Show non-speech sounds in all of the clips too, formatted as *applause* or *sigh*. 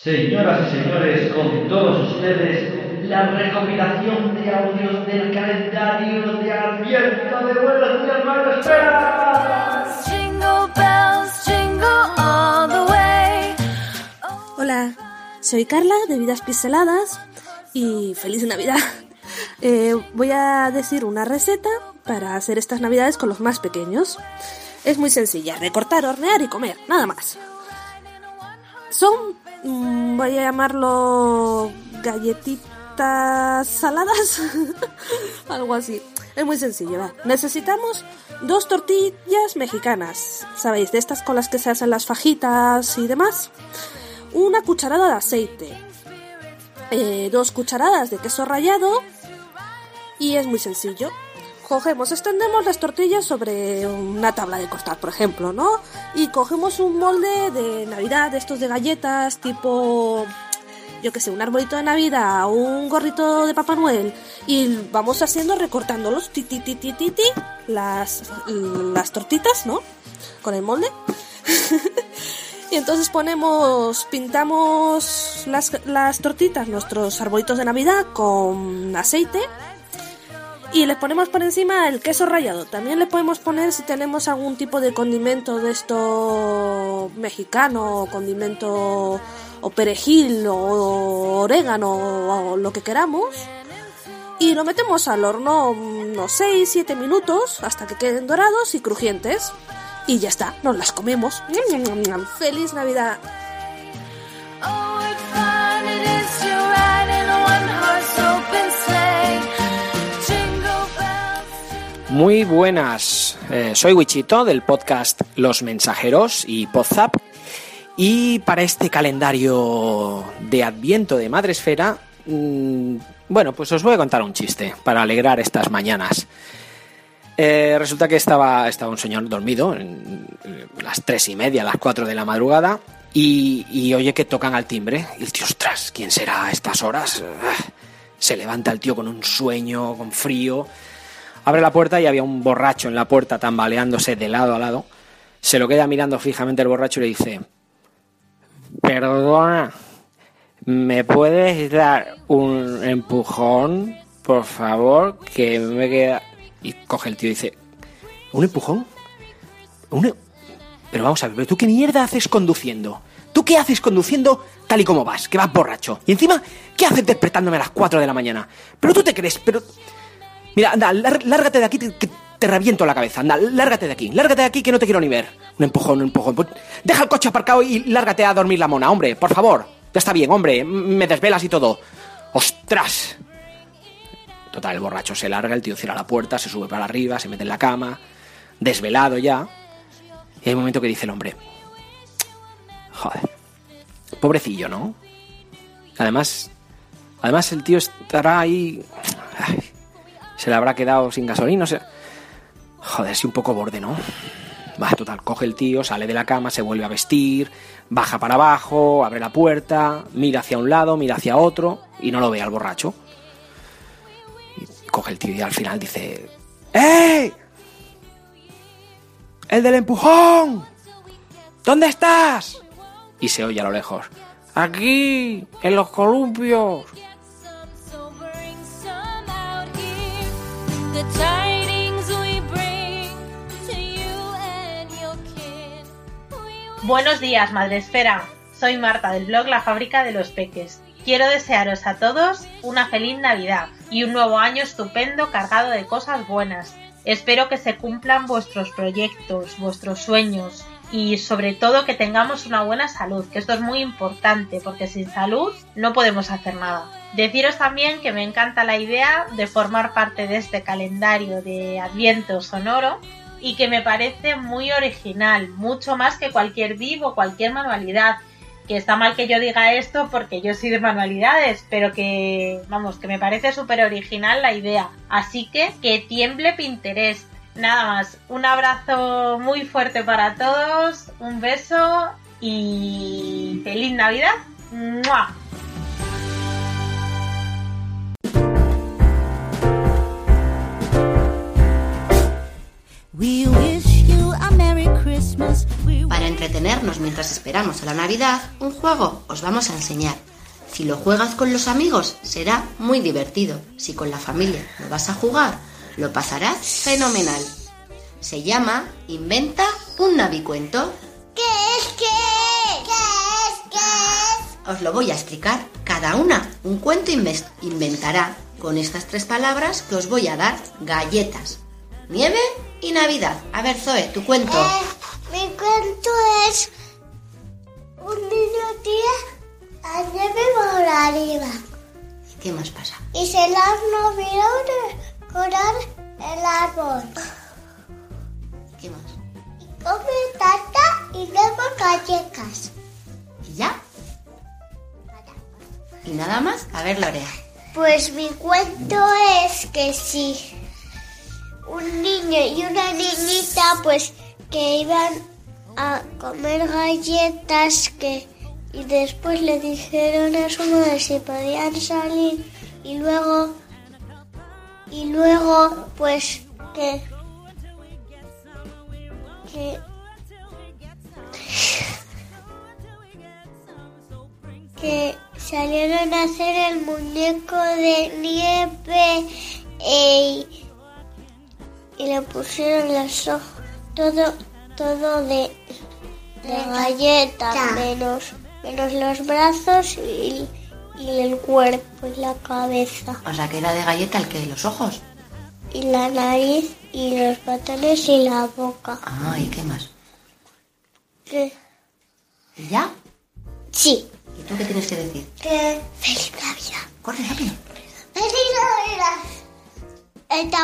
Señoras y señores, con todos ustedes, la recopilación de audios del calendario de Adviento de Buenos Días, Hermano Espera. Jingle bells, jingle all the way. Hola, soy Carla de Vidas Pixeladas y feliz Navidad. Eh, voy a decir una receta para hacer estas Navidades con los más pequeños. Es muy sencilla, recortar, hornear y comer, nada más. Son, mm, voy a llamarlo galletitas saladas, *laughs* algo así. Es muy sencillo. Necesitamos dos tortillas mexicanas, ¿sabéis? De estas con las que se hacen las fajitas y demás. Una cucharada de aceite, eh, dos cucharadas de queso rallado y es muy sencillo. Cogemos, extendemos las tortillas sobre una tabla de cortar, por ejemplo, ¿no? Y cogemos un molde de Navidad, estos de galletas, tipo, yo que sé, un arbolito de Navidad, un gorrito de Papá Noel, y vamos haciendo recortándolos, ti, ti, ti, ti, las, las tortitas, ¿no? Con el molde. *laughs* Y entonces ponemos, pintamos las, las tortitas, nuestros arbolitos de Navidad con aceite y les ponemos por encima el queso rallado. También le podemos poner si tenemos algún tipo de condimento de esto mexicano, o condimento o perejil o orégano o lo que queramos. Y lo metemos al horno unos 6-7 minutos hasta que queden dorados y crujientes. Y ya está, nos las comemos. ¡Feliz Navidad! Oh, Muy buenas, eh, soy Wichito del podcast Los Mensajeros y Podzap y para este calendario de Adviento de Madresfera, mm, bueno, pues os voy a contar un chiste para alegrar estas mañanas. Eh, resulta que estaba, estaba un señor dormido, en, las tres y media, las cuatro de la madrugada, y, y oye que tocan al timbre. Y el tío, ostras, ¿quién será a estas horas? Ah, Se levanta el tío con un sueño, con frío. Abre la puerta y había un borracho en la puerta tambaleándose de lado a lado. Se lo queda mirando fijamente el borracho y le dice, perdona, ¿me puedes dar un empujón, por favor? Que me queda... Y coge el tío y dice, ¿un empujón? ¿Un e-? Pero vamos a ver, ¿pero ¿tú qué mierda haces conduciendo? ¿Tú qué haces conduciendo tal y como vas? Que vas borracho. Y encima, ¿qué haces despertándome a las 4 de la mañana? Pero tú te crees, pero... Mira, anda, lár- lárgate de aquí que que te reviento la cabeza. Anda, lárgate de aquí. Lárgate de aquí que no te quiero ni ver. Un empujón, un empujón. Pues Deja el coche aparcado y lárgate a dormir la mona, hombre, por favor. Ya está bien, hombre. Me desvelas y todo. ¡Ostras! Total, el borracho se larga, el tío cierra la puerta, se sube para arriba, se mete en la cama, desvelado ya. Y hay un momento que dice el hombre, joder, pobrecillo, ¿no? Además, además el tío estará ahí, ay, se le habrá quedado sin gasolina, o joder, sí un poco borde, ¿no? Va, total, coge el tío, sale de la cama, se vuelve a vestir, baja para abajo, abre la puerta, mira hacia un lado, mira hacia otro y no lo ve al borracho. Coge el tío y al final dice: ¡Ey! ¡El del empujón! ¿Dónde estás? Y se oye a lo lejos. Aquí, en los columpios. Buenos días, Madre Esfera. Soy Marta del blog La Fábrica de los Peques. Quiero desearos a todos una feliz Navidad y un nuevo año estupendo cargado de cosas buenas. Espero que se cumplan vuestros proyectos, vuestros sueños y sobre todo que tengamos una buena salud, que esto es muy importante porque sin salud no podemos hacer nada. Deciros también que me encanta la idea de formar parte de este calendario de Adviento sonoro y que me parece muy original, mucho más que cualquier div o cualquier manualidad. Que está mal que yo diga esto porque yo soy de manualidades, pero que, vamos, que me parece súper original la idea. Así que que tiemble Pinterest. Nada más, un abrazo muy fuerte para todos, un beso y feliz Navidad. ¡Mua! Para entretenernos mientras esperamos a la Navidad, un juego os vamos a enseñar. Si lo juegas con los amigos, será muy divertido. Si con la familia lo vas a jugar, lo pasarás fenomenal. Se llama Inventa un navicuento. ¿Qué es? ¿Qué es? ¿Qué es? ¿Qué es? Os lo voy a explicar. Cada una un cuento inventará con estas tres palabras que os voy a dar galletas, nieve y Navidad. A ver, Zoe, tu cuento. Eh, mi cuento es un niño tira la nieve por arriba ¿Qué más pasa? y se las no vieron decorar el árbol. ¿Qué más? Y come tarta y luego galletas. ¿Y ya? ¿Y nada más? A ver, Lorea. Pues mi cuento es que si un niño y una niñita pues que iban a comer galletas que y después le dijeron a su madre si podían salir y luego y luego pues que que que salieron a hacer el muñeco de nieve y, y le pusieron los ojos, todo, todo de, de galleta, menos, menos los brazos y, y el cuerpo y la cabeza O sea, que era de galleta el que los ojos. y la nariz y los botones y la boca. Ah, ¿y qué más? Que, ¿Y ya? sí, ¿Y tú qué tienes que decir? que feliz Navidad. Corre rápido. ¡Feliz Navidad! El de.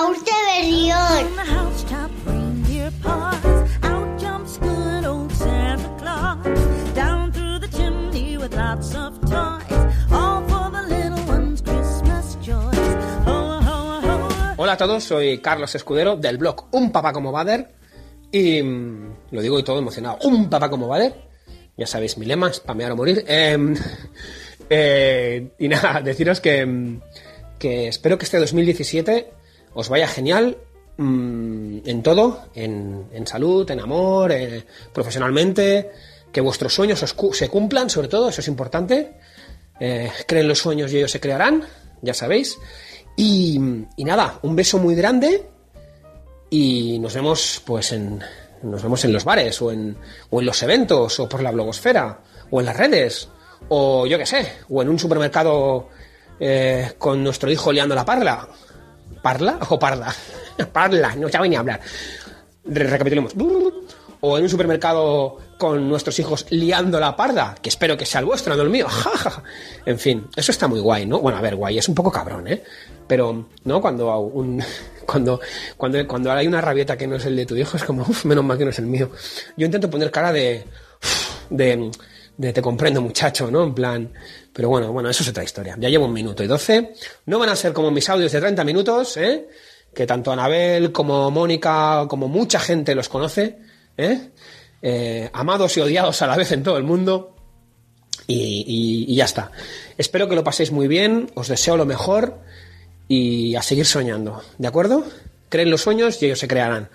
Hola a todos, soy Carlos Escudero del blog Un Papá como Bader. Y mm, lo digo y todo emocionado, Un Papá como Bader, ya sabéis mi lema, spamear o morir. Em, eh, y nada, *laughs* deciros que, mm, que espero que este 2017 os vaya genial mm, en todo, en, en salud, en amor, eh, profesionalmente, que vuestros sueños os cu- se cumplan, sobre todo, eso es importante. Eh, creen los sueños y ellos se crearán, ya sabéis. Y, nada, un beso muy grande y nos vemos pues en nos vemos en los bares o en, o en los eventos o por la blogosfera o en las redes o yo qué sé o en un supermercado eh, con nuestro hijo liando la parla parla o parla *laughs* parla no sabe ni hablar Re- recapitulemos o en un supermercado con nuestros hijos liando la parda, que espero que sea el vuestro, no el mío. *laughs* en fin, eso está muy guay, ¿no? Bueno, a ver, guay, es un poco cabrón, ¿eh? Pero, ¿no? Cuando un, *laughs* cuando, cuando, cuando hay una rabieta que no es el de tu hijo, es como, uff, menos mal que no es el mío. Yo intento poner cara de, de, de te comprendo, muchacho, ¿no? En plan, pero bueno, bueno, eso es otra historia. Ya llevo un minuto y doce. No van a ser como mis audios de 30 minutos, ¿eh? Que tanto Anabel como Mónica, como mucha gente los conoce. ¿eh? Eh, amados y odiados a la vez en todo el mundo. Y, y- y ya está. Espero que lo paséis muy bien, os deseo lo mejor y a seguir soñando, ¿de acuerdo? Creen los sueños y ellos se crearán.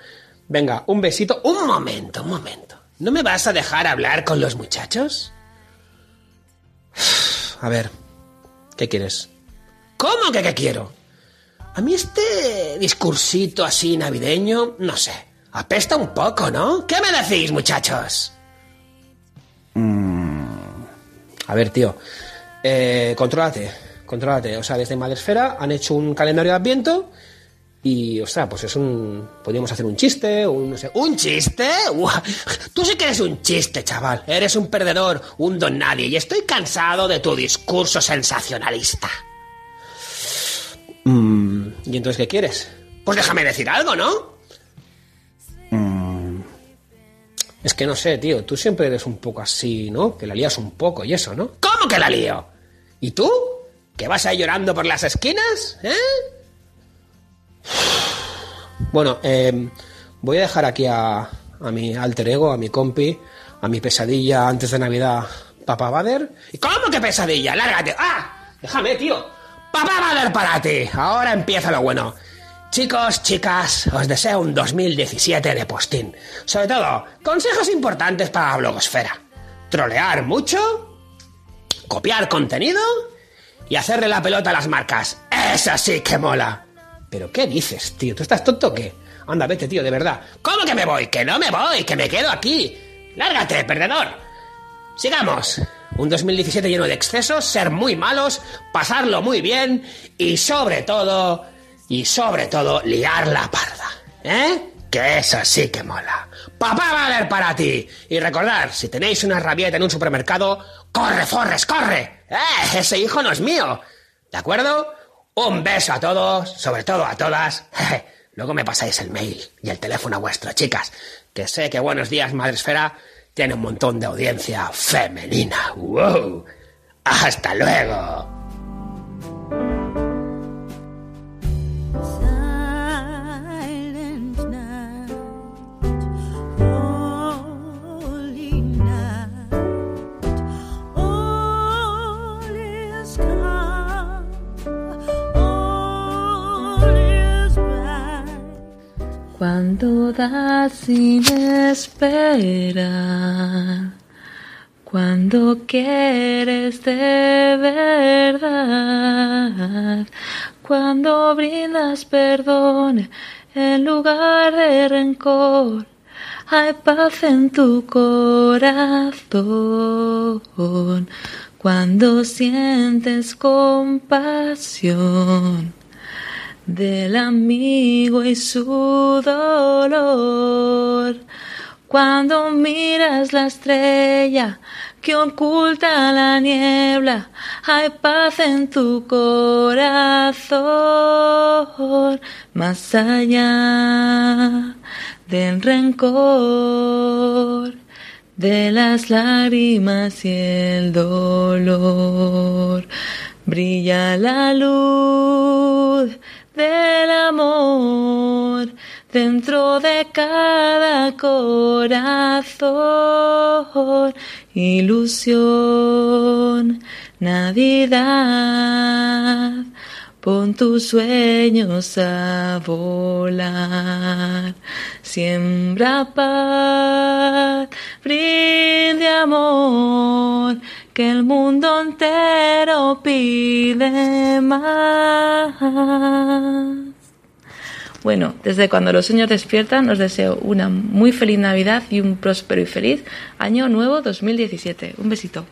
Venga, un besito. Un momento, un momento. ¿No me vas a dejar hablar con los muchachos? A ver, ¿qué quieres? ¿Cómo que qué quiero? A mí este discursito así navideño, no sé, apesta un poco, ¿no? ¿Qué me decís, muchachos? Mm. A ver, tío, eh, contrólate, contrólate. O sea, desde Madresfera han hecho un calendario de Adviento y, ostras, pues es un... Podríamos hacer un chiste, un... No sé, ¿Un chiste? Uah, Tú sí que eres un chiste, chaval. Eres un perdedor, un don nadie y estoy cansado de tu discurso sensacionalista. Mm, ¿Y entonces qué quieres? Pues déjame decir algo, ¿no? Mm, Es que no sé, tío, tú siempre eres un poco así, ¿no? Que la lías un poco y eso, ¿no? ¿Cómo que la lío? ¿Y tú? ¿Que vas ahí llorando por las esquinas? ¿Eh? Bueno, eh, voy a dejar aquí a, a mi alter ego, a mi compi, a mi pesadilla antes de Navidad, Papá Bader. ¿Y cómo que pesadilla? ¡Lárgate! ¡Ah! Déjame, tío. Papá Bader para ti. Ahora empieza lo bueno. Chicos, chicas, os deseo un 2017 de postín. Sobre todo, consejos importantes para la blogosfera. Trolear mucho, copiar contenido y hacerle la pelota a las marcas. Eso sí que mola. ¿Pero qué dices, tío? ¿Tú estás tonto o qué? Anda, vete, tío, de verdad. ¿Cómo que me voy? Que no me voy, que me quedo aquí. Lárgate, perdedor. Sigamos. Un 2017 lleno de excesos, ser muy malos, pasarlo muy bien y sobre todo, y sobre todo, liar la parda. ¿Eh? Que eso sí que mola. Papá va a ver para ti. Y recordad, si tenéis una rabieta en un supermercado, corre, forres, corre. ¡Eh! Ese hijo no es mío. ¿De acuerdo? Un beso a todos, sobre todo a todas. *laughs* Luego me pasáis el mail y el teléfono vuestro, chicas. Que sé que Buenos Días, Madresfera, tiene un montón de audiencia femenina. ¡Wow! ¡Hasta luego! Cuando das sin esperar, cuando quieres de verdad, cuando brindas perdón en lugar de rencor, hay paz en tu corazón. Cuando sientes compasión del amigo y su dolor. Cuando miras la estrella que oculta la niebla, hay paz en tu corazón, más allá del rencor, de las lágrimas y el dolor. Brilla la luz del amor dentro de cada corazón. Ilusión, Navidad, pon tus sueños a volar. Siembra paz, brinde amor, que el mundo entero pide más. Bueno, desde cuando los sueños despiertan, os deseo una muy feliz Navidad y un próspero y feliz año nuevo 2017. Un besito.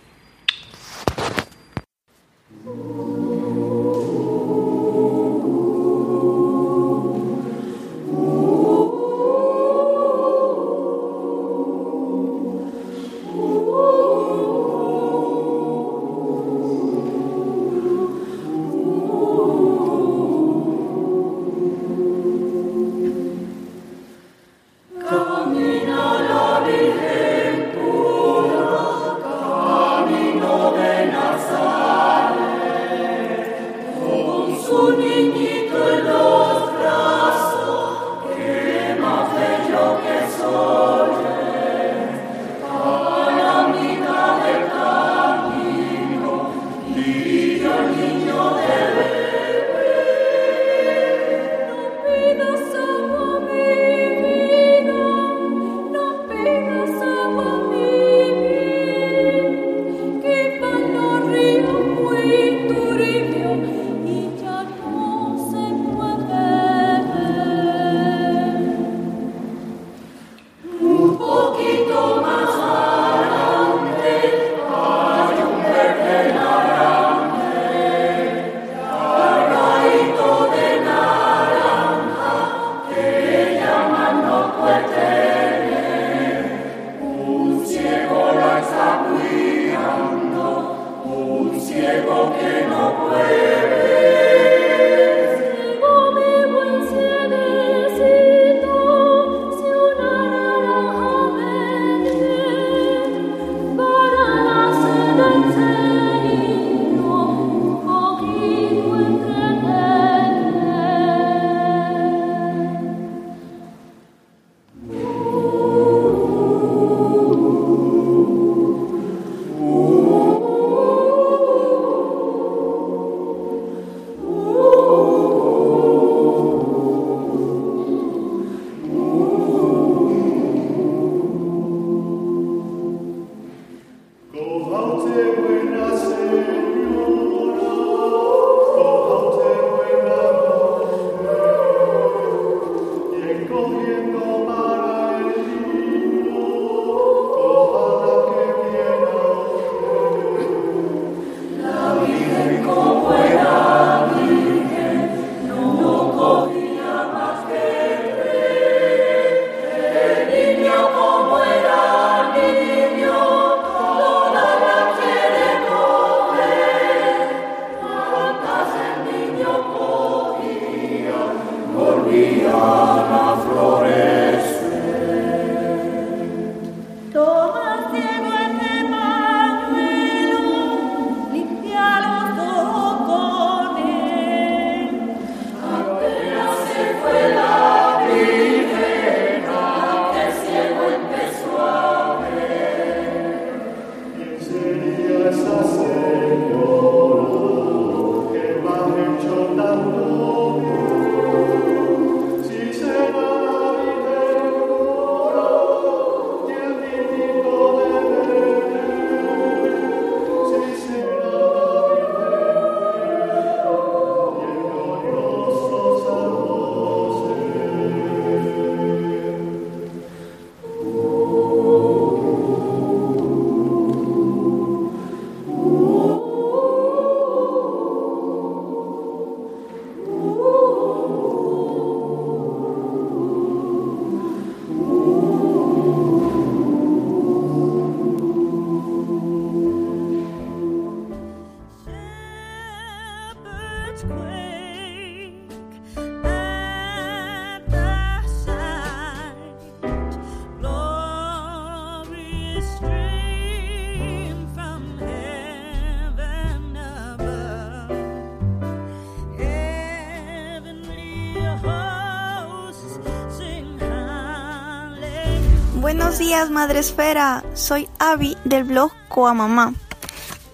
Buenos días, Madre Esfera. Soy Avi del blog Coa Mamá.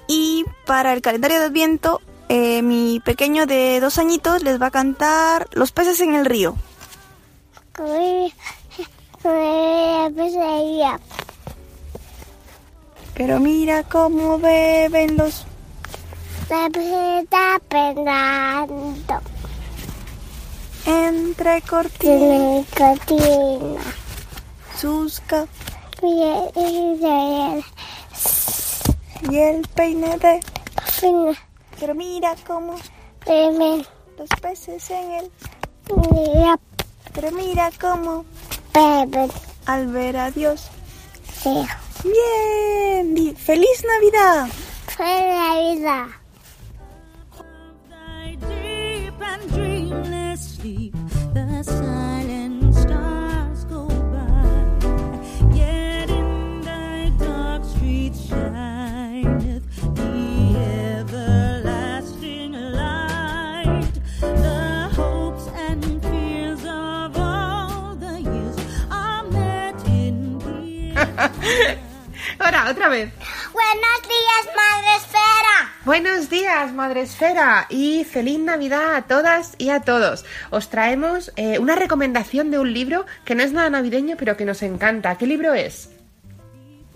Y para el calendario de Adviento, eh, mi pequeño de dos añitos les va a cantar Los peces en el río. Pero mira cómo beben los... La está pegando Entre cortinas. Y el y el peine de... Pero mira cómo beben los peces en el... Pero mira cómo beben al ver a Dios. sí. Bien. ¡Feliz Navidad! Deep and dreamless sleep, the silent Ahora, otra vez. Buenos días, Madre Esfera. Buenos días, Madre Esfera, y feliz Navidad a todas y a todos. Os traemos eh, una recomendación de un libro que no es nada navideño, pero que nos encanta. ¿Qué libro es?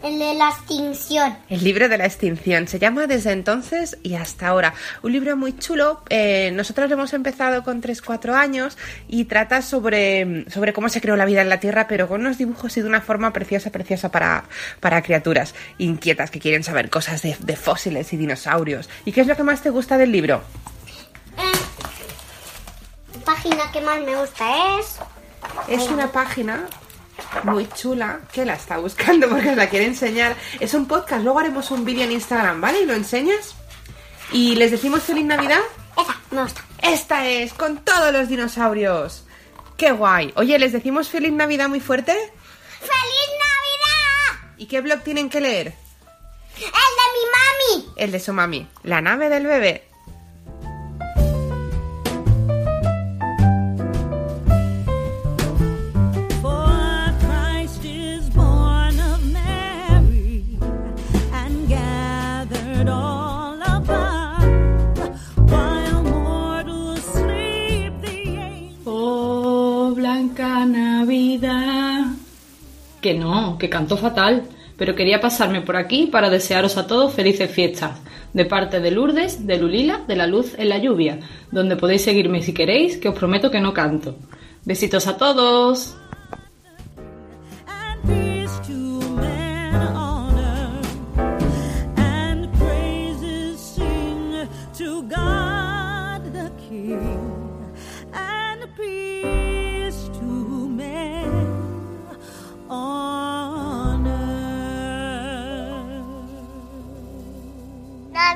El de la extinción. El libro de la extinción. Se llama Desde entonces y hasta ahora. Un libro muy chulo. Eh, nosotros lo hemos empezado con 3-4 años y trata sobre, sobre cómo se creó la vida en la Tierra, pero con unos dibujos y de una forma preciosa, preciosa para, para criaturas inquietas que quieren saber cosas de, de fósiles y dinosaurios. ¿Y qué es lo que más te gusta del libro? La página que más me gusta es... Es una página muy chula que la está buscando *laughs* porque os la quiere enseñar. Es un podcast, luego haremos un vídeo en Instagram, ¿vale? Y lo enseñas. Y les decimos feliz Navidad. Esa, me gusta. Esta es, con todos los dinosaurios. ¡Qué guay! Oye, ¿les decimos feliz Navidad muy fuerte? ¡Feliz Navidad! ¿Y qué blog tienen que leer? ¡El de mi mami! El de su mami, La nave del bebé. Que no, que canto fatal. Pero quería pasarme por aquí para desearos a todos felices fiestas. De parte de Lourdes, de Lulila, de la luz en la lluvia. Donde podéis seguirme si queréis, que os prometo que no canto. Besitos a todos.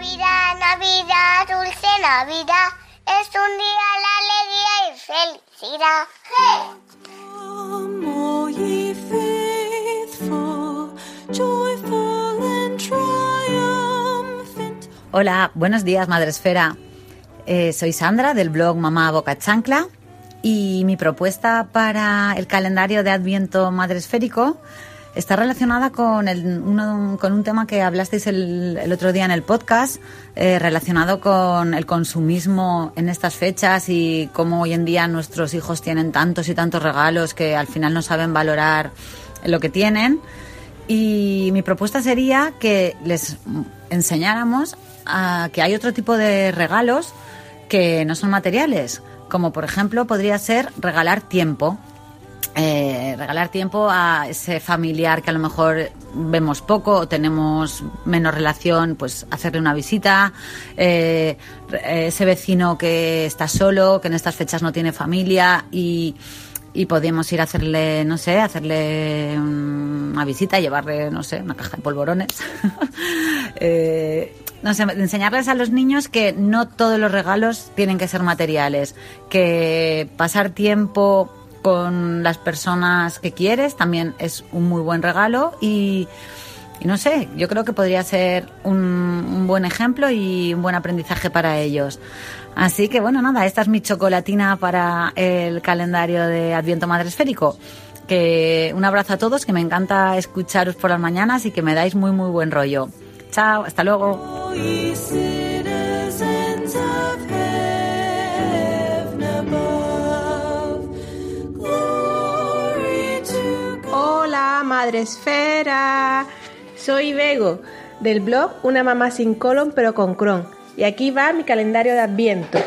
Navidad, Navidad, dulce Navidad. Es un día de alegría y felicidad. Hola, buenos días, Madre Esfera. Eh, soy Sandra del blog Mamá Boca Chancla y mi propuesta para el calendario de Adviento Madre Esférico está relacionada con, el- uno- con un tema que hablasteis el, otro día en el podcast, eh, relacionado con el consumismo en estas fechas y cómo hoy en día nuestros hijos tienen tantos y tantos regalos que al final no saben valorar lo que tienen. Y mi propuesta sería que les enseñáramos a que hay otro tipo de regalos que no son materiales, como por ejemplo podría ser regalar tiempo. Eh, regalar tiempo a ese familiar que a lo mejor vemos poco o tenemos menos relación, pues hacerle una visita, eh, re- ese vecino que está solo, que en estas fechas no tiene familia y, y podemos ir a hacerle, no sé, hacerle una visita, llevarle, no sé, una caja de polvorones. *laughs* Eh, no sé, enseñarles a los niños que no todos los regalos tienen que ser materiales, que pasar tiempo con las personas que quieres también es un muy buen regalo y, no sé, yo creo que podría ser un, buen ejemplo y un buen aprendizaje para ellos. Así que bueno, nada, esta es mi chocolatina para el calendario de Adviento Madre Esférico. Que un abrazo a todos, que me encanta escucharos por las mañanas y que me dais muy muy buen rollo. Chao, hasta luego. Hola, Madre Esfera. Soy Bego, del blog Una mamá sin colon pero con cron. Y aquí va mi calendario de Adviento.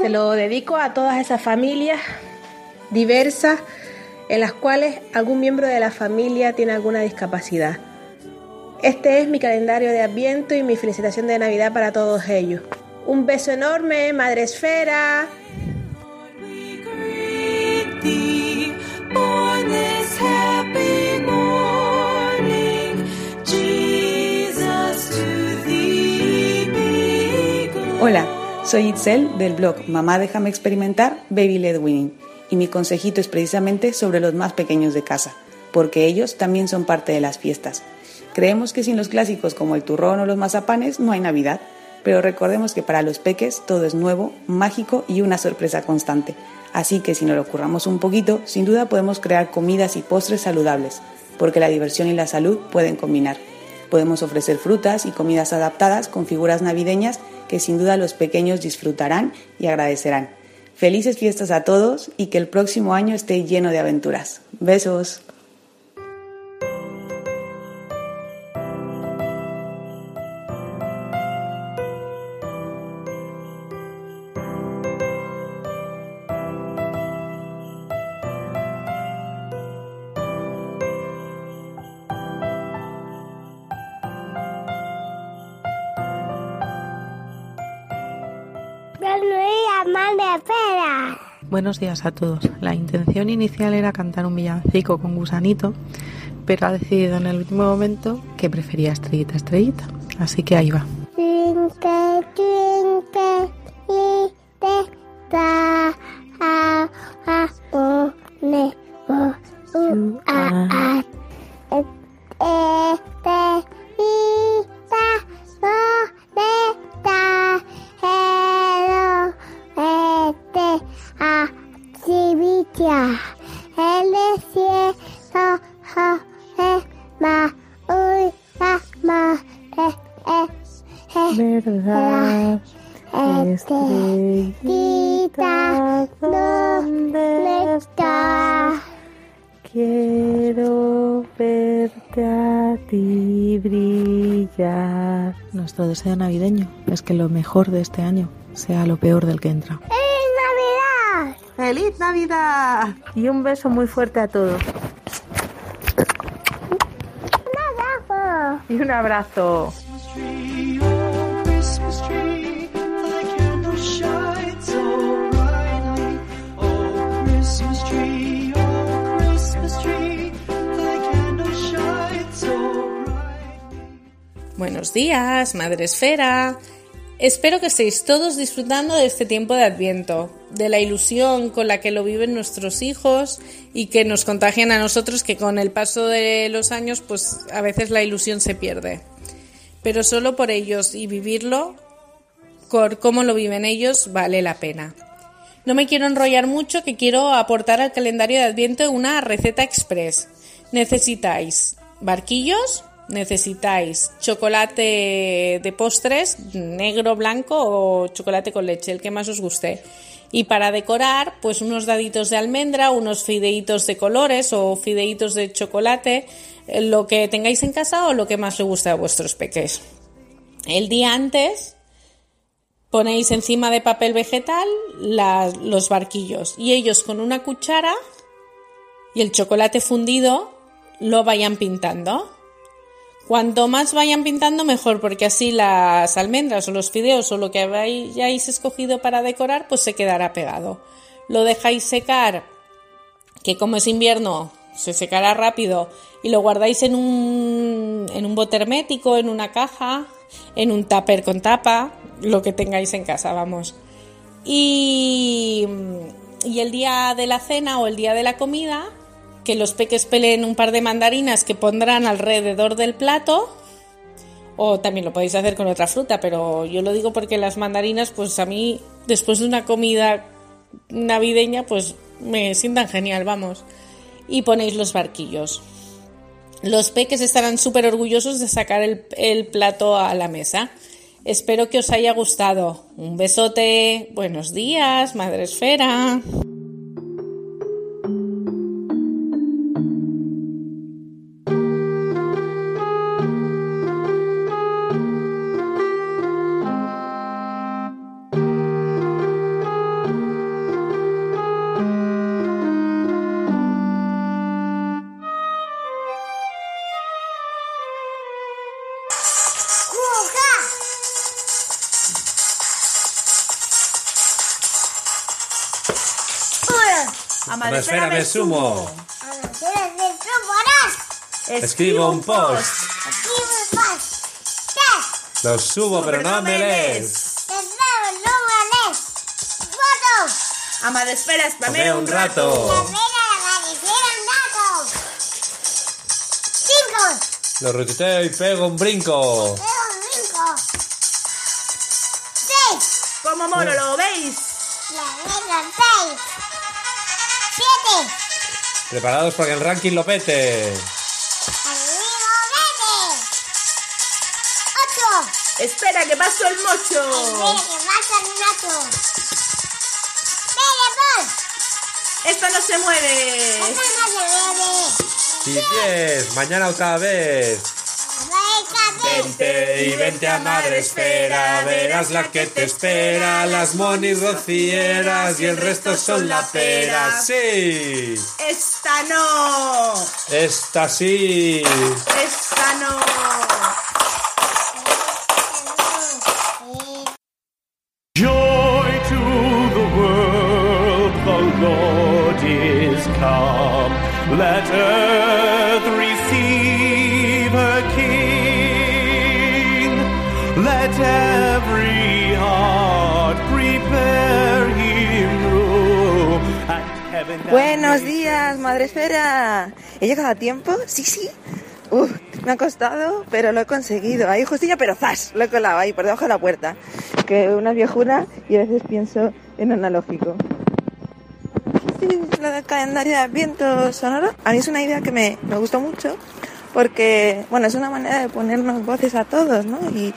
Se lo dedico a todas esas familias diversas en las cuales algún miembro de la familia tiene alguna discapacidad. Este es mi calendario de Adviento y mi felicitación de Navidad para todos ellos. Un beso enorme, Madre Esfera. Hola, soy Itzel del blog Mamá déjame experimentar Baby Led Winning y mi consejito es precisamente sobre los más pequeños de casa, porque ellos también son parte de las fiestas. Creemos que sin los clásicos como el turrón o los mazapanes no hay Navidad, pero recordemos que para los peques todo es nuevo, mágico y una sorpresa constante. Así que si nos lo curramos un poquito, sin duda podemos crear comidas y postres saludables, porque la diversión y la salud pueden combinar. Podemos ofrecer frutas y comidas adaptadas con figuras navideñas que sin duda los pequeños disfrutarán y agradecerán. Felices fiestas a todos y que el próximo año esté lleno de aventuras. Besos. Buenos días a todos. La intención inicial era cantar un villancico con gusanito, pero ha decidido en el último momento que prefería estrellita, estrellita. Así que ahí va. Lo mejor de este año sea lo peor del que entra. ¡Feliz Navidad! ¡Feliz Navidad! Y un beso muy fuerte a todos. Y un abrazo. Candle shines so Buenos días, Madre Esfera. Espero que estéis todos disfrutando de este tiempo de Adviento, de la ilusión con la que lo viven nuestros hijos y que nos contagian a nosotros que con el paso de los años pues a veces la ilusión se pierde. Pero solo por ellos y vivirlo, por cómo lo viven ellos, vale la pena. No me quiero enrollar mucho que quiero aportar al calendario de Adviento una receta express. Necesitáis barquillos, necesitáis chocolate de postres, negro, blanco o chocolate con leche, el que más os guste. Y para decorar, pues unos daditos de almendra, unos fideitos de colores o fideitos de chocolate, eh, lo que tengáis en casa o lo que más os guste a vuestros peques. El día antes ponéis encima de papel vegetal los barquillos y ellos con una cuchara y el chocolate fundido lo vayan pintando. Cuanto más vayan pintando, mejor, porque así las almendras o los fideos o lo que hayáis escogido para decorar, pues se quedará pegado. Lo dejáis secar, que como es invierno, se secará rápido, y lo guardáis en un, en un bote hermético, en una caja, en un tupper con tapa, lo que tengáis en casa, vamos. Y, y el día de la cena o el día de la comida, que los peques peleen un par de mandarinas que pondrán alrededor del plato. O también lo podéis hacer con otra fruta, pero yo lo digo porque las mandarinas, pues a mí, después de una comida navideña, pues me sientan genial, vamos. Y ponéis los barquillos. Los peques estarán súper orgullosos de sacar el, el plato a la mesa. Espero que os haya gustado. Un besote. Buenos días, Madre Esfera. Amadesfera me sumo. Escribo un post. Lo subo, pero no me lees. Amadesfera, spamea un rato. Lo retuiteo y pego un brinco. Como mono, ¿lo veis? Preparados para que el ranking lo pete. Espera que paso el mocho. Espera que paso el mocho. Esto no se mueve. Esto no se mueve. Si sí, 10, mañana otra vez. Vente y vente a Madre Esfera, verás la que te espera, las monis rocieras y el resto son la pera. Sí, ¡Esta no! esta sí. ¡Esta no! Buenos días, Madre Esfera. ¿He llegado a tiempo? Sí, sí. Uf, me ha costado, pero lo he conseguido. Ahí justillo, pero ¡zas! Lo he colado ahí por debajo de la puerta. Que una viejuna y a veces pienso en analógico. Sí, lo del calendario de Adviento sonoro, a mí es una idea que me, me gustó mucho porque, bueno, es una manera de ponernos voces a todos, ¿no? Y,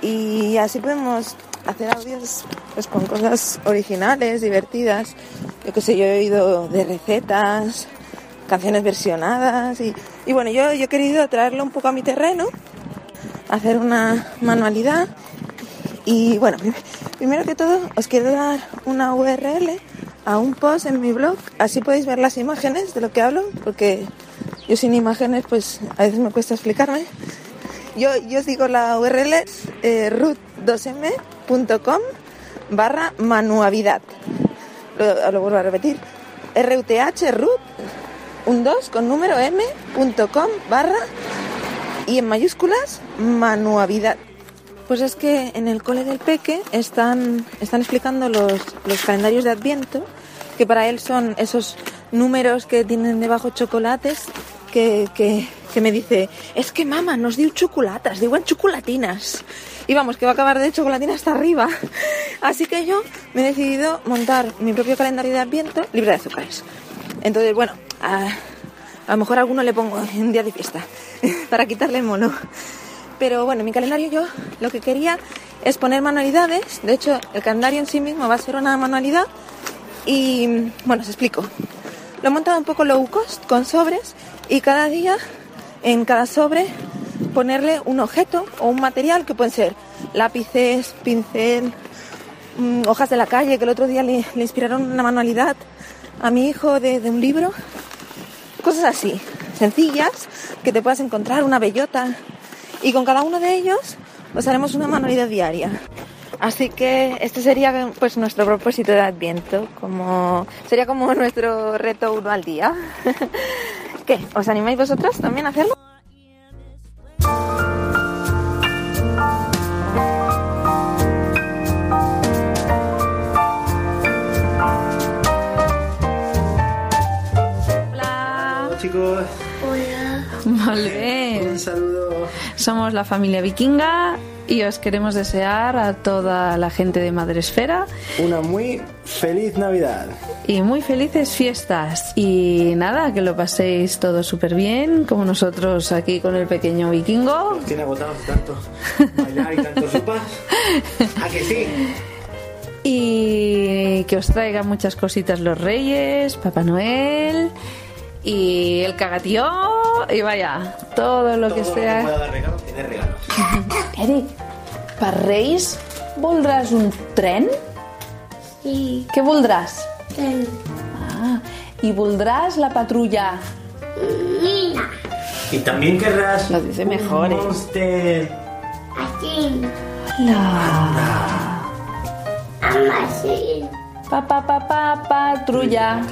y así podemos hacer audios pues, con cosas originales, divertidas. Yo qué sé, yo he oído de recetas, canciones versionadas y, y bueno, yo, yo he querido traerlo un poco a mi terreno, hacer una manualidad y bueno, prim- primero que todo os quiero dar una URL a un post en mi blog, así podéis ver las imágenes de lo que hablo, porque yo sin imágenes pues a veces me cuesta explicarme. Yo, os digo la URL es eh, root2m.com barra manuavidad. Lo, vuelvo a repetir. RUTH root un 2 con número m.com barra y en mayúsculas manuavidad. Pues es que en el cole del peque están, están explicando los, los calendarios de Adviento, que para él son esos números que tienen debajo chocolates, que, me dice, es que mamá nos dio chocolatas, digo en chocolatinas. Y vamos, que va a acabar de chocolatina hasta arriba. Así que yo me he decidido montar mi propio calendario de Adviento libre de azúcares. Entonces, bueno, a, a lo mejor alguno le pongo un día de fiesta *laughs* para quitarle el mono. Pero bueno, en mi calendario yo lo que quería es poner manualidades. De hecho, el calendario en sí mismo va a ser una manualidad. Y bueno, os explico. Lo he montado un poco low cost con sobres y cada día en cada sobre ponerle un objeto o un material que pueden ser lápices, pincel, mm, hojas de la calle, que el otro día le, inspiraron una manualidad a mi hijo de, de un libro. Cosas así, sencillas, que te puedas encontrar, una bellota. Y con cada uno de ellos, pues haremos una manualidad diaria. Así que este sería pues nuestro propósito de Adviento, como sería como nuestro reto uno al día. *laughs* ¿Qué? ¿Os animáis vosotros también a hacerlo? Hola chicos. Molt bé. Un saludo. Somos la familia vikinga y os queremos desear a toda la gente de Madresfera Una muy feliz Navidad. y muy felices fiestas. Y nada, que lo paséis todo súper bien, como nosotros aquí con el pequeño vikingo. Tiene agotados tanto bailar y tanto sopas. ¿A que sí? Y que os traigan muchas cositas los reyes, Papá Noel y el cagatío y vaya, todo lo que sea. Lo que pueda dar regalo, tiene regalos. *laughs* Eric, per Reis voldràs un tren? Sí. Què voldràs? Tren. Ah, i voldràs la patrulla? Nina. Y también querrás Lo dice mejor, un ¿eh? monster. Así. La... Así. Pa, pa, pa, pa, patrulla.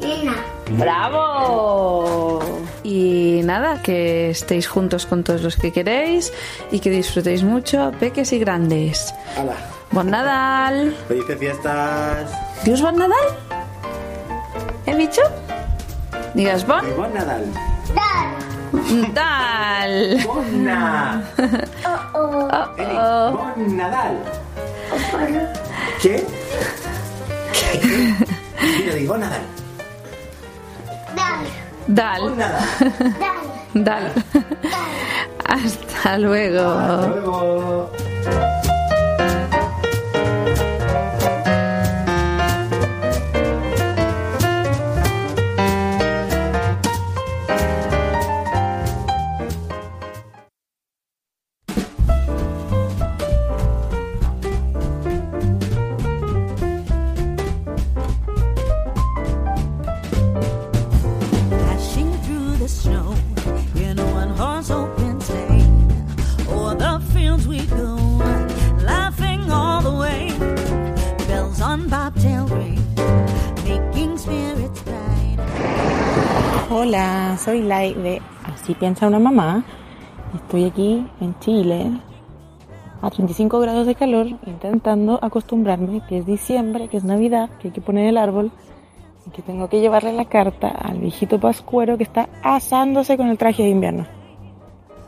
Nina. ¡Bravo! Y nada, que estéis juntos con todos los que queréis y que disfrutéis mucho, peques y grandes. Hala. Bon Nadal! Felices fiestas. ¿Dius bon Nadal? ¿He dicho? Digas bon? Y buen Nadal. Dal. Bona. Oh, oh. Eric, Oh. bon Nadal. ¿Qué? Mira, digo, bon Nadal. *laughs* *laughs* Dal. Dal. Dal. *laughs* Dal. Hasta luego. Hasta luego. Hola, soy Lai de Así piensa una mamá. Estoy aquí en Chile a 35 grados de calor intentando acostumbrarme que es diciembre, que es Navidad, que hay que poner el árbol y que tengo que llevarle la carta al viejito pascuero que está asándose con el traje de invierno.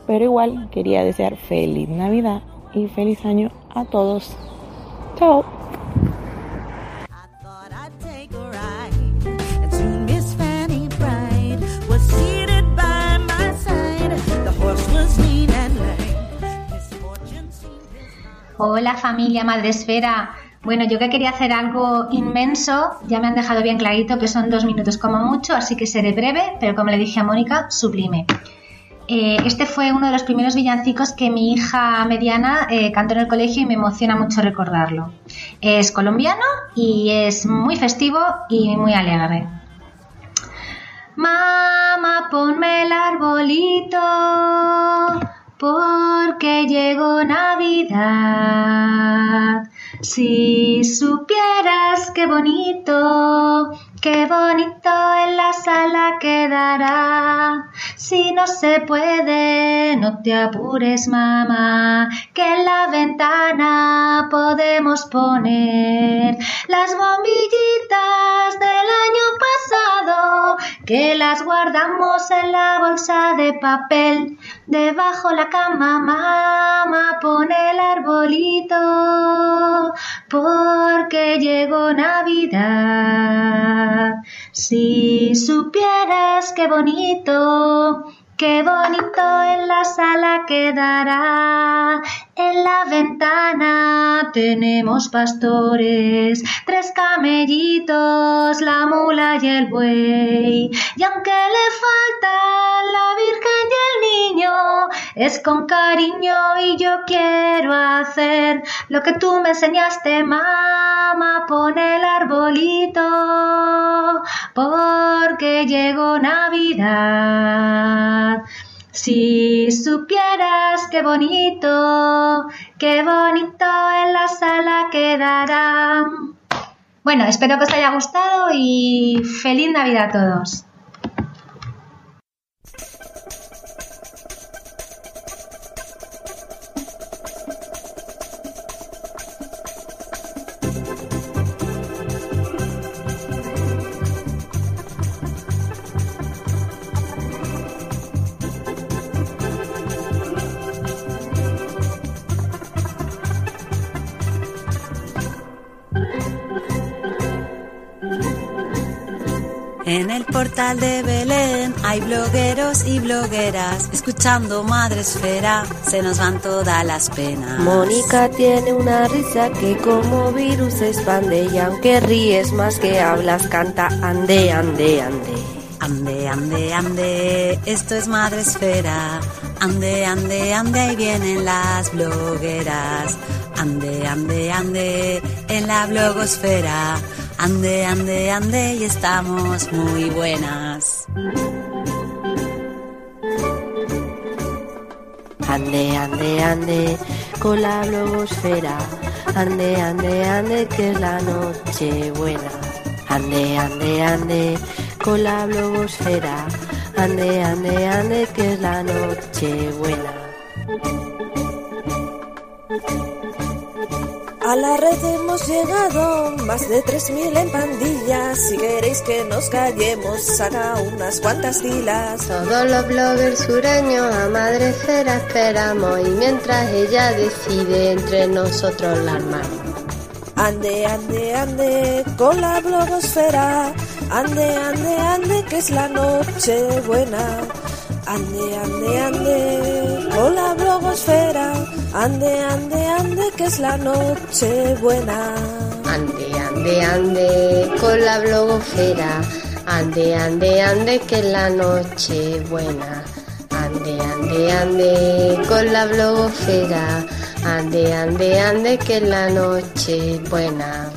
Pero igual quería desear feliz Navidad y feliz año a todos. Chao. Hola familia Madresfera. Bueno, yo que quería hacer algo inmenso, ya me han dejado bien clarito que son dos minutos como mucho, así que seré breve, pero como le dije a Mónica, sublime. Eh, este fue uno de los primeros villancicos que mi hija mediana eh, cantó en el colegio y me emociona mucho recordarlo. Es colombiano y es muy festivo y muy alegre. Mamá, ponme el arbolito porque llegó Navidad. Si supieras qué bonito, qué bonito en la sala quedará. Si no se puede, no te apures, mamá, que en la ventana podemos poner las bombillitas del año pasado, que las guardamos en la bolsa de papel. Debajo la cama, mamá, pone el arbolito, porque llegó Navidad. Si supieras qué bonito, qué bonito en la sala quedará. En la ventana tenemos pastores, tres camellitos, la mula y el buey. Y aunque le falta la Virgen y el niño, es con cariño y yo quiero hacer lo que tú me enseñaste, mamá, pone el arbolito, porque llegó Navidad. Si supieras qué bonito, qué bonito en la sala quedará. Bueno, espero que os haya gustado y feliz Navidad a todos. En el portal de Belén hay blogueros y blogueras escuchando Madre Esfera, se nos van todas las penas. Mónica tiene una risa que como virus se expande y aunque ríes más que hablas canta ande, ande, ande. Ande, ande, ande, esto es Madre Esfera. Ande, ande, ande, ahí vienen las blogueras. Ande, ande, ande, en la blogosfera. Ande, ande, ande, y estamos muy buenas. Ande, ande, ande, con la blogosfera. Ande, ande, ande, que es la noche buena. Ande, ande, ande, con la blogosfera. Ande, ande, ande, que es la noche buena. A la red hemos llegado, más de 3.000 en pandillas. Si queréis que nos callemos, saca unas cuantas filas. Todos los bloggers sureños a Madre Cera esperamos y mientras ella decide entre nosotros la armamos. Ande, ande, ande, con la blogosfera. Ande, ande, ande, que es la noche buena. Ande, ande, ande, con la blogosfera. Ande, ande, ande, que es la noche buena. Ande, ande, ande, con la blogosfera. Ande, ande, ande, que es la noche buena. Ande, ande, ande, con la blogosfera. Ande, ande, ande, que es la noche buena.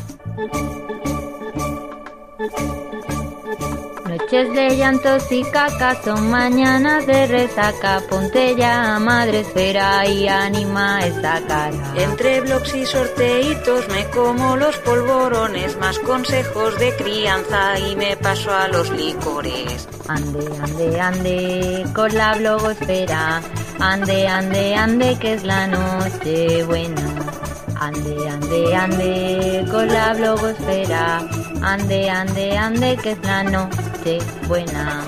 Noches de llantos y caca son mañanas de resaca. Ponte ya, madre esfera, y anima esta cara. Entre blogs y sorteitos me como los polvorones, más consejos de crianza y me paso a los licores. Ande, ande, ande, con la blogosfera. Ande, ande, ande, que es la noche buena. Ande, ande, ande, con la blogosfera. Ande, ande, ande, que es la noche buena.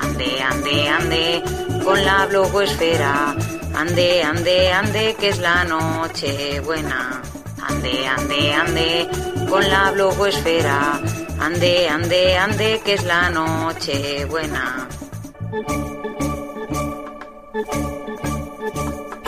Ande, ande, ande, con la blogosfera. Ande, ande, ande, que es la noche buena. Ande, ande, ande, con la blogosfera. Ande, ande, ande, que es la noche buena.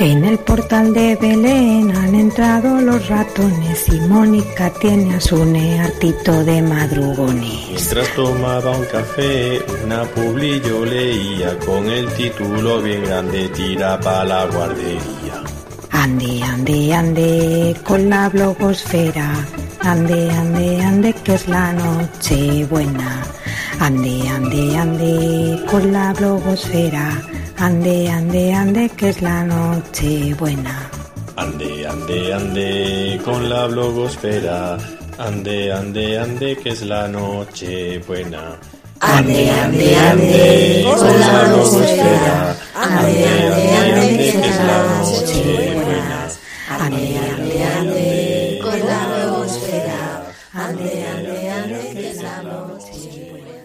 En el portal de Belén han entrado los ratones y Mónica tiene a su hartito de madrugones. Mientras tomaba un café, una publi yo leía con el título bien grande, tira pa' la guardería. Ande, ande, ande, con la blogosfera. Ande, ande, ande, que es la noche buena. Ande, ande, ande, con la blogosfera. Ande, ande, ande, que es la noche buena. Ande, ande, ande, con la blogosfera. Ande, ande, ande, que es la noche buena. Ande, ande, ande, con la blogosfera. Ande, ande, ande, que es la noche buena. Ande, ande, ande, con la blogosfera. Ande, ande, ande, que es la noche buena.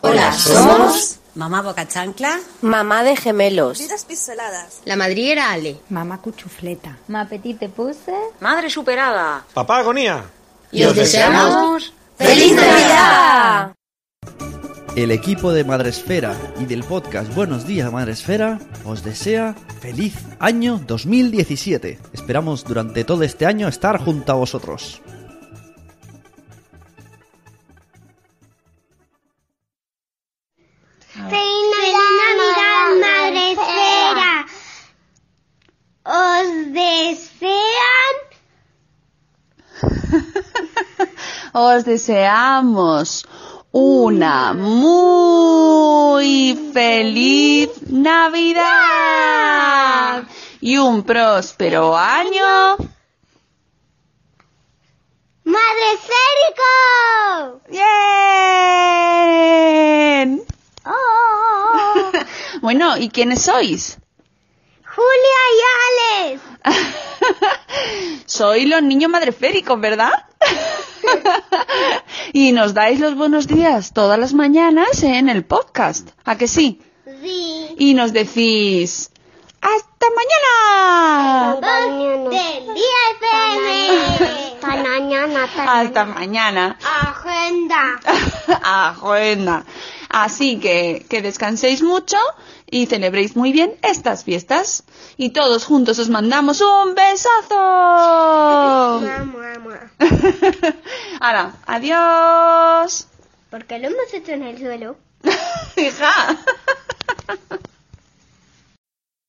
Hola, somos Mamá Boca Chancla. Mamá de gemelos. Vidas pixeladas. La madriguera Ale. Mamá cuchufleta. Ma petite puse. Madre superada. Papá agonía. Y os deseamos ¡Feliz Navidad! El equipo de Madresfera y del podcast Buenos Días Madresfera os desea feliz año 2017. Esperamos durante todo este año estar junto a vosotros. Os deseamos una muy feliz Navidad y un próspero año. ¡Madre Esférico! ¡Bien! ¡Oh! *laughs* Bueno, ¿y quiénes sois? ¡Julia y Alex! *laughs* Soy los niños madreféricos, ¿verdad? *laughs* y nos dais los buenos días todas las mañanas en el podcast. ¿A que sí? Sí. Y nos decís... ¡Hasta mañana! Del día FM. Hasta mañana. Hasta mañana. Agenda. Agenda. *laughs* Así que que descanséis mucho y celebréis muy bien estas fiestas. Y todos juntos os mandamos un besazo. *laughs* Ahora, adiós. ¿Por qué lo hemos hecho en el suelo? *laughs* Hija.